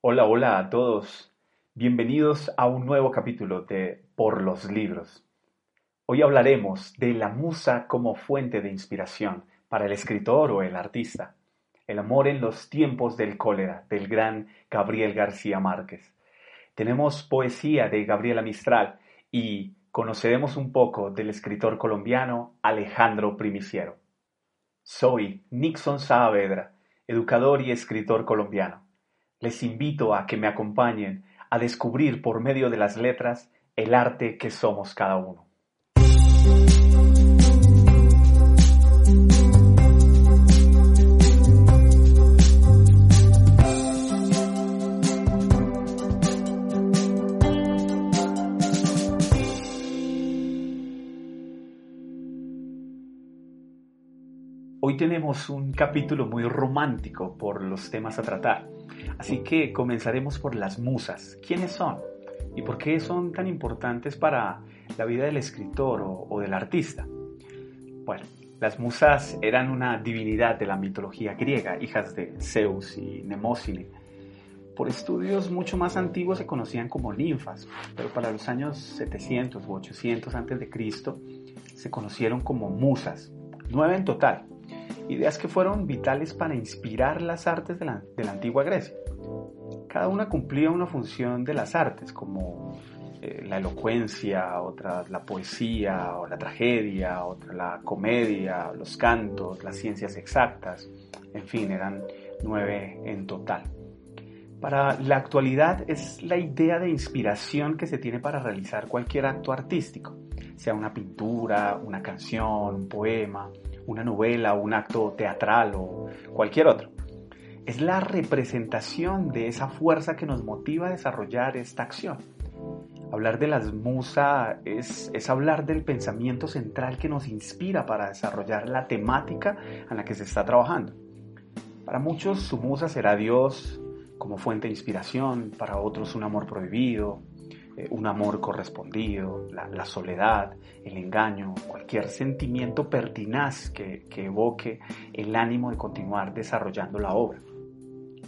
Hola, hola a todos. Bienvenidos a un nuevo capítulo de Por los Libros. Hoy hablaremos de la musa como fuente de inspiración para el escritor o el artista. El amor en los tiempos del cólera, del gran Gabriel García Márquez. Tenemos poesía de Gabriela Mistral y conoceremos un poco del escritor colombiano Alejandro Primiciero. Soy Nixon Saavedra, educador y escritor colombiano. Les invito a que me acompañen a descubrir por medio de las letras el arte que somos cada uno. Hoy tenemos un capítulo muy romántico por los temas a tratar, así que comenzaremos por las musas. ¿Quiénes son? ¿Y por qué son tan importantes para la vida del escritor o, del artista? Bueno, las musas eran una divinidad de la mitología griega, hijas de Zeus y Nemósine. Por estudios mucho más antiguos se conocían como ninfas, pero para los años 700 u 800 a.C. se conocieron como musas, nueve en total, ideas que fueron vitales para inspirar las artes de la, antigua Grecia. Cada una cumplía una función de las artes, como eh, la elocuencia, otra la poesía o la tragedia, otra la comedia, los cantos, las ciencias exactas, en fin, eran nueve en total. Para la actualidad es la idea de inspiración que se tiene para realizar cualquier acto artístico, sea una pintura, una canción, un poema, una novela, un acto teatral o cualquier otro. Es la representación de esa fuerza que nos motiva a desarrollar esta acción. Hablar de las musas es, es, hablar del pensamiento central que nos inspira para desarrollar la temática en la que se está trabajando. Para muchos su musa será Dios como fuente de inspiración, para otros un amor prohibido, eh, un amor correspondido, la, soledad, el engaño, cualquier sentimiento pertinaz que, que evoque el ánimo de continuar desarrollando la obra.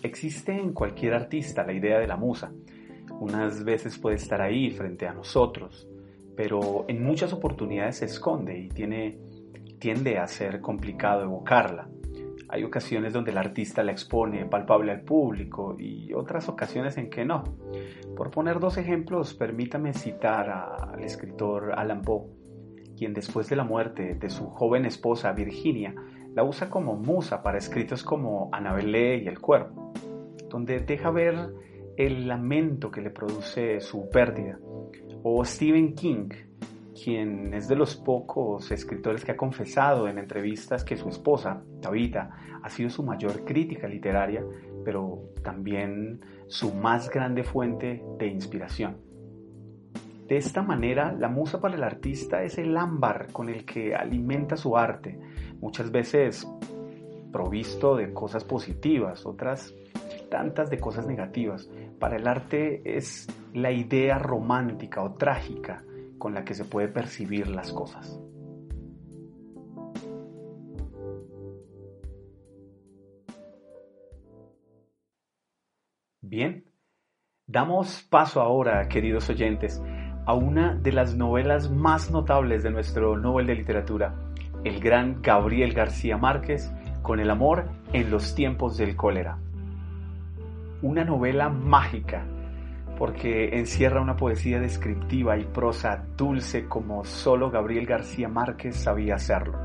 Existe en cualquier artista la idea de la musa. Unas veces puede estar ahí frente a nosotros, pero en muchas oportunidades se esconde y tiene, tiende a ser complicado evocarla. Hay ocasiones donde el artista la expone palpable al público y otras ocasiones en que no. Por poner dos ejemplos, permítame citar al escritor Alan Poe, quien después de la muerte de su joven esposa Virginia, la usa como musa para escritos como Annabelle y El Cuervo, donde deja ver el lamento que le produce su pérdida. O Stephen King, quien es de los pocos escritores que ha confesado en entrevistas que su esposa, Tabitha, ha sido su mayor crítica literaria, pero también su más grande fuente de inspiración. De esta manera, la musa para el artista es el ámbar con el que alimenta su arte, muchas veces provisto de cosas positivas, otras tantas de cosas negativas. Para el arte es la idea romántica o trágica con la que se puede percibir las cosas. Bien, damos paso ahora, queridos oyentes, a una de las novelas más notables de nuestro Nobel de Literatura, el gran Gabriel García Márquez, con el amor en los tiempos del cólera. Una novela mágica porque encierra una poesía descriptiva y prosa dulce como solo Gabriel García Márquez sabía hacerlo,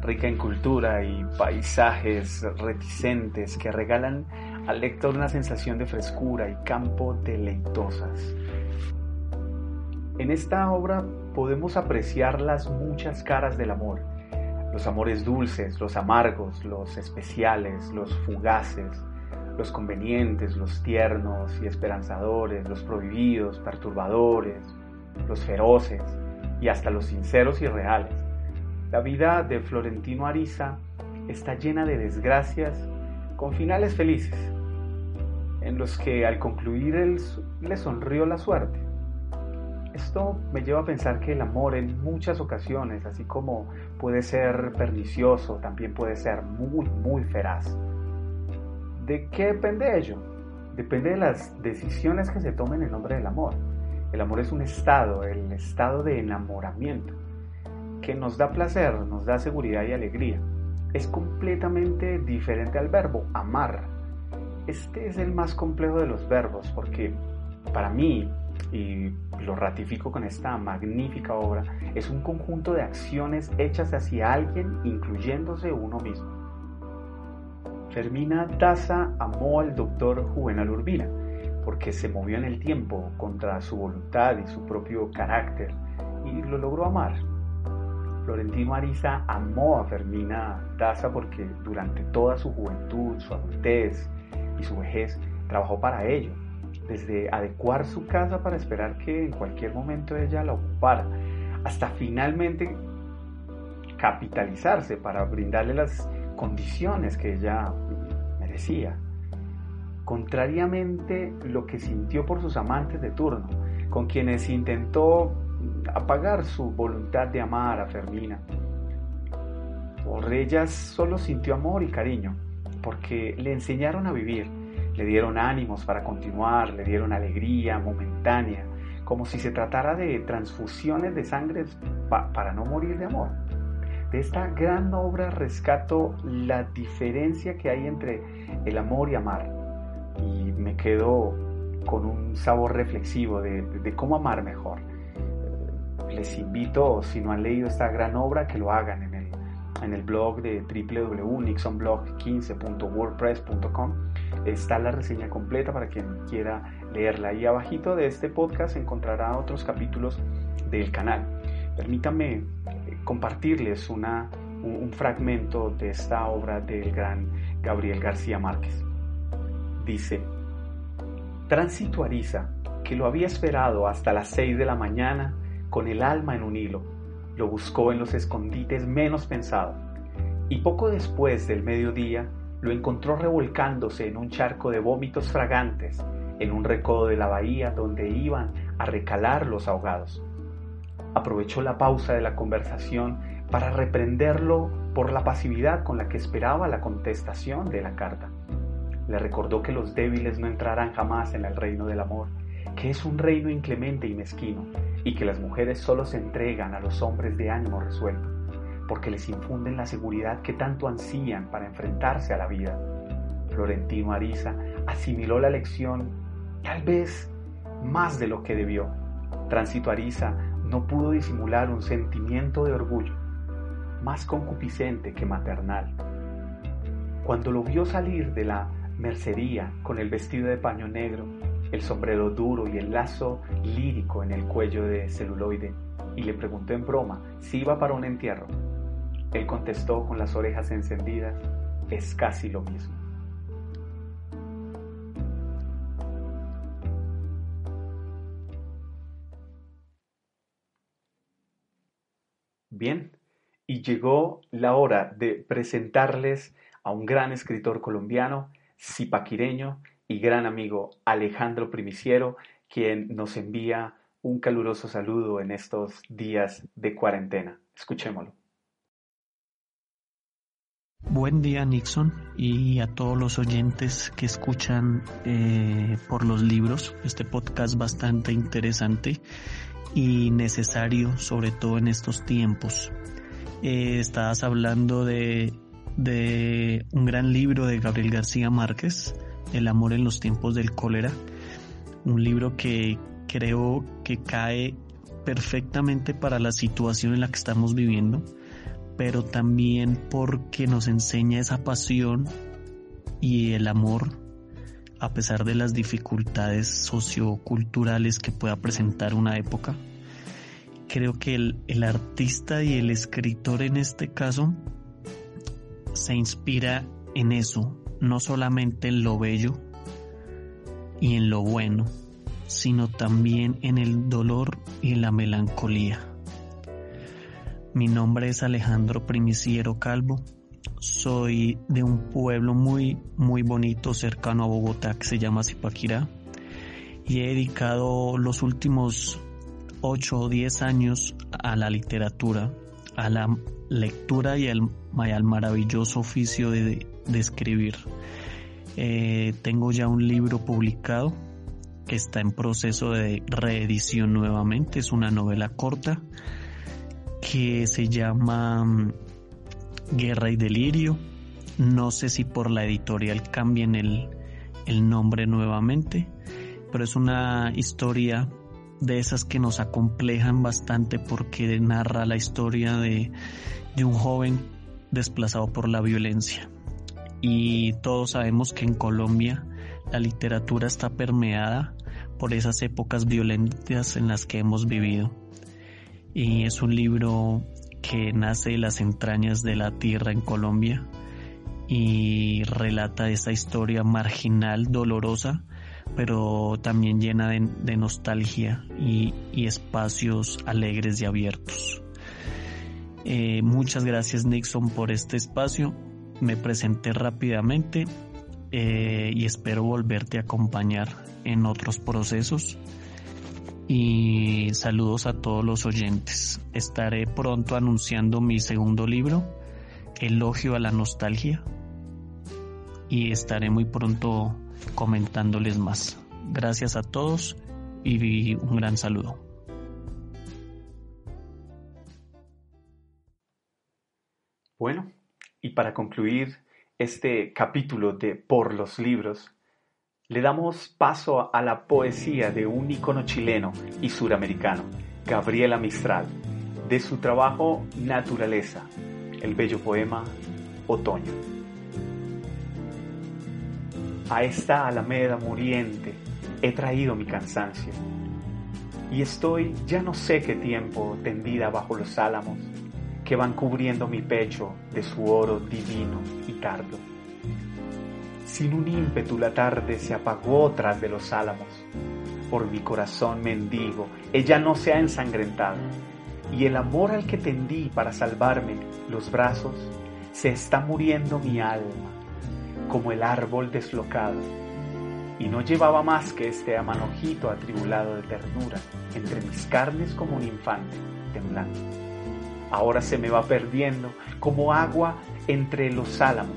rica en cultura y paisajes reticentes que regalan al lector una sensación de frescura y campo deleitosas. En esta obra podemos apreciar las muchas caras del amor, los amores dulces, los amargos, los especiales, los fugaces, los convenientes, los tiernos y esperanzadores, los prohibidos, perturbadores, los feroces y hasta los sinceros y reales. La vida de Florentino Ariza está llena de desgracias con finales felices, en los que al concluir le sonrió la suerte. Esto me lleva a pensar que el amor en muchas ocasiones, así como puede ser pernicioso, también puede ser muy, muy feraz. ¿De qué depende ello? depende de las decisiones que se tomen en nombre del amor. El amor es un estado, el estado de enamoramiento, que nos da placer, nos da seguridad y alegría. Es completamente diferente al verbo amar. Este es el más complejo de los verbos porque para mí, y lo ratifico con esta magnífica obra, es un conjunto de acciones hechas hacia alguien incluyéndose uno mismo. Fermina Daza amó al doctor Juvenal Urbina porque se movió en el tiempo contra su voluntad y su propio carácter y lo logró amar. Florentino Ariza amó a Fermina Daza porque durante toda su juventud, su adultez y su vejez trabajó para ello, desde adecuar su casa para esperar que en cualquier momento ella la ocupara, hasta finalmente capitalizarse para brindarle las condiciones que ella merecía contrariamente lo que sintió por sus amantes de turno, con quienes intentó apagar su voluntad de amar a Fermina. Por ellas solo sintió amor y cariño, porque le enseñaron a vivir, le dieron ánimos para continuar, le dieron alegría momentánea, como si se tratara de transfusiones de sangre para no morir de amor. De esta gran obra rescato la diferencia que hay entre el amor y amar y me quedo con un sabor reflexivo de, cómo amar mejor. Les invito, si no han leído esta gran obra, que lo hagan en el, en el blog de www.nixonblog15.wordpress.com. Está la reseña completa para quien quiera leerla. Y abajito de este podcast encontrará otros capítulos del canal. Permítanme eh, compartirles una, un fragmento de esta obra del gran Gabriel García Márquez dice, Tránsito Ariza, que lo había esperado hasta las seis de la mañana con el alma en un hilo, lo buscó en los escondites menos pensado, y poco después del mediodía lo encontró revolcándose en un charco de vómitos fragantes en un recodo de la bahía donde iban a recalar los ahogados. Aprovechó la pausa de la conversación para reprenderlo por la pasividad con la que esperaba la contestación de la carta. Le recordó que los débiles no entrarán jamás en el reino del amor, que es un reino inclemente y mezquino, y que las mujeres solo se entregan a los hombres de ánimo resuelto, porque les infunden la seguridad que tanto ansían para enfrentarse a la vida. Florentino Ariza asimiló la lección tal vez más de lo que debió. Tránsito Ariza no pudo disimular un sentimiento de orgullo, más concupiscente que maternal. Cuando lo vio salir de la mercería con el vestido de paño negro, el sombrero duro y el lazo lírico en el cuello de celuloide, y le preguntó en broma si iba para un entierro. Él contestó con las orejas encendidas, es casi lo mismo. Llegó la hora de presentarles a un gran escritor colombiano zipaquireño y gran amigo Alejandro Primiciero, quien nos envía un caluroso saludo en estos días de cuarentena. Escuchémoslo. Buen día Nixon y a todos los oyentes que escuchan eh, por los libros. Este podcast bastante interesante y necesario, sobre todo en estos tiempos. Eh, estabas hablando de de un gran libro de Gabriel García Márquez, El amor en los tiempos del cólera, un libro que creo que cae perfectamente para la situación en la que estamos viviendo, pero también porque nos enseña esa pasión y el amor a pesar de las dificultades socioculturales que pueda presentar una época. Creo que el, el artista y el escritor en este caso se inspira en eso, no solamente en lo bello y en lo bueno, sino también en el dolor y la melancolía. Mi nombre es Alejandro Primiciero Calvo. Soy de un pueblo muy, muy bonito cercano a Bogotá que se llama Zipaquirá y he dedicado los últimos 8 o 10 años a la literatura, a la lectura y al, maravilloso oficio de, escribir. Eh, tengo ya un libro publicado que está en proceso de reedición nuevamente. Es una novela corta que se llama mm, Guerra y Delirio. No sé si por la editorial cambien el, el nombre nuevamente, pero es una historia de esas que nos acomplejan bastante porque narra la historia de, de un joven desplazado por la violencia. Y todos sabemos que en Colombia la literatura está permeada por esas épocas violentas en las que hemos vivido. Y es un libro que nace de las entrañas de la tierra en Colombia y relata esa historia marginal, dolorosa, pero también llena de, nostalgia y, espacios alegres y abiertos. Eh, muchas gracias Nixon por este espacio. Me presenté rápidamente eh, y espero volverte a acompañar en otros procesos. Y saludos a todos los oyentes. Estaré pronto anunciando mi segundo libro, Elogio a la Nostalgia. Y estaré muy pronto comentándoles más. Gracias a todos y un gran saludo. Bueno, y para concluir este capítulo de Por los libros, le damos paso a la poesía de un ícono chileno y suramericano, Gabriela Mistral, de su trabajo Naturaleza, el bello poema Otoño. A esta alameda muriente he traído mi cansancio, y estoy ya no sé qué tiempo tendida bajo los álamos que van cubriendo mi pecho de su oro divino y tardo. Sin un ímpetu la tarde se apagó tras de los álamos. Por mi corazón mendigo, ella no se ha ensangrentado, y el amor al que tendí para salvarme los brazos, se está muriendo mi alma, como el árbol deslocado. Y no llevaba más que este amanojito atribulado de ternura entre mis carnes como un infante temblando. Ahora se me va perdiendo como agua entre los álamos,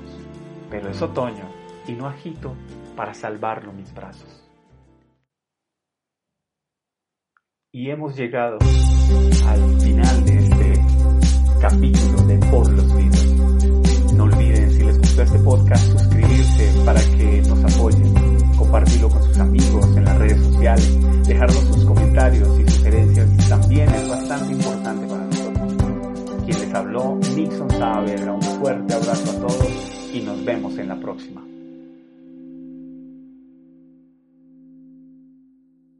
pero es otoño y no agito para salvarlo mis brazos. Y hemos llegado al final de este capítulo de